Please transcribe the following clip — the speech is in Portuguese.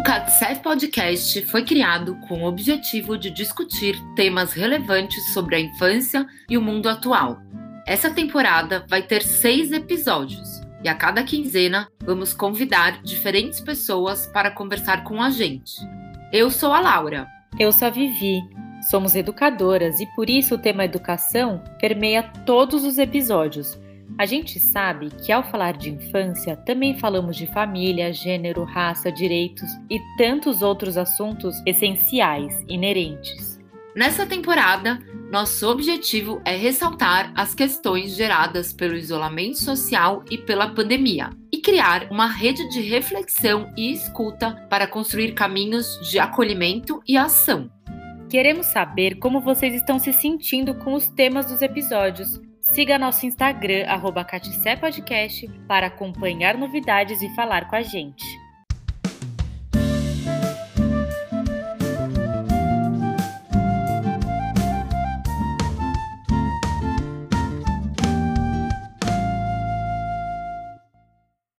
CATSEF Podcast foi criado com o objetivo de discutir temas relevantes sobre a infância e o mundo atual. Essa temporada vai ter seis episódios e a cada quinzena vamos convidar diferentes pessoas para conversar com a gente. Eu sou a Laura. Eu sou a Vivi. Somos educadoras e por isso o tema educação permeia todos os episódios a gente sabe que ao falar de infância, também falamos de família, gênero, raça, direitos e tantos outros assuntos essenciais, inerentes. Nessa temporada, nosso objetivo é ressaltar as questões geradas pelo isolamento social e pela pandemia e criar uma rede de reflexão e escuta para construir caminhos de acolhimento e ação. Queremos saber como vocês estão se sentindo com os temas dos episódios Siga nosso Instagram, arroba Podcast, para acompanhar novidades e falar com a gente.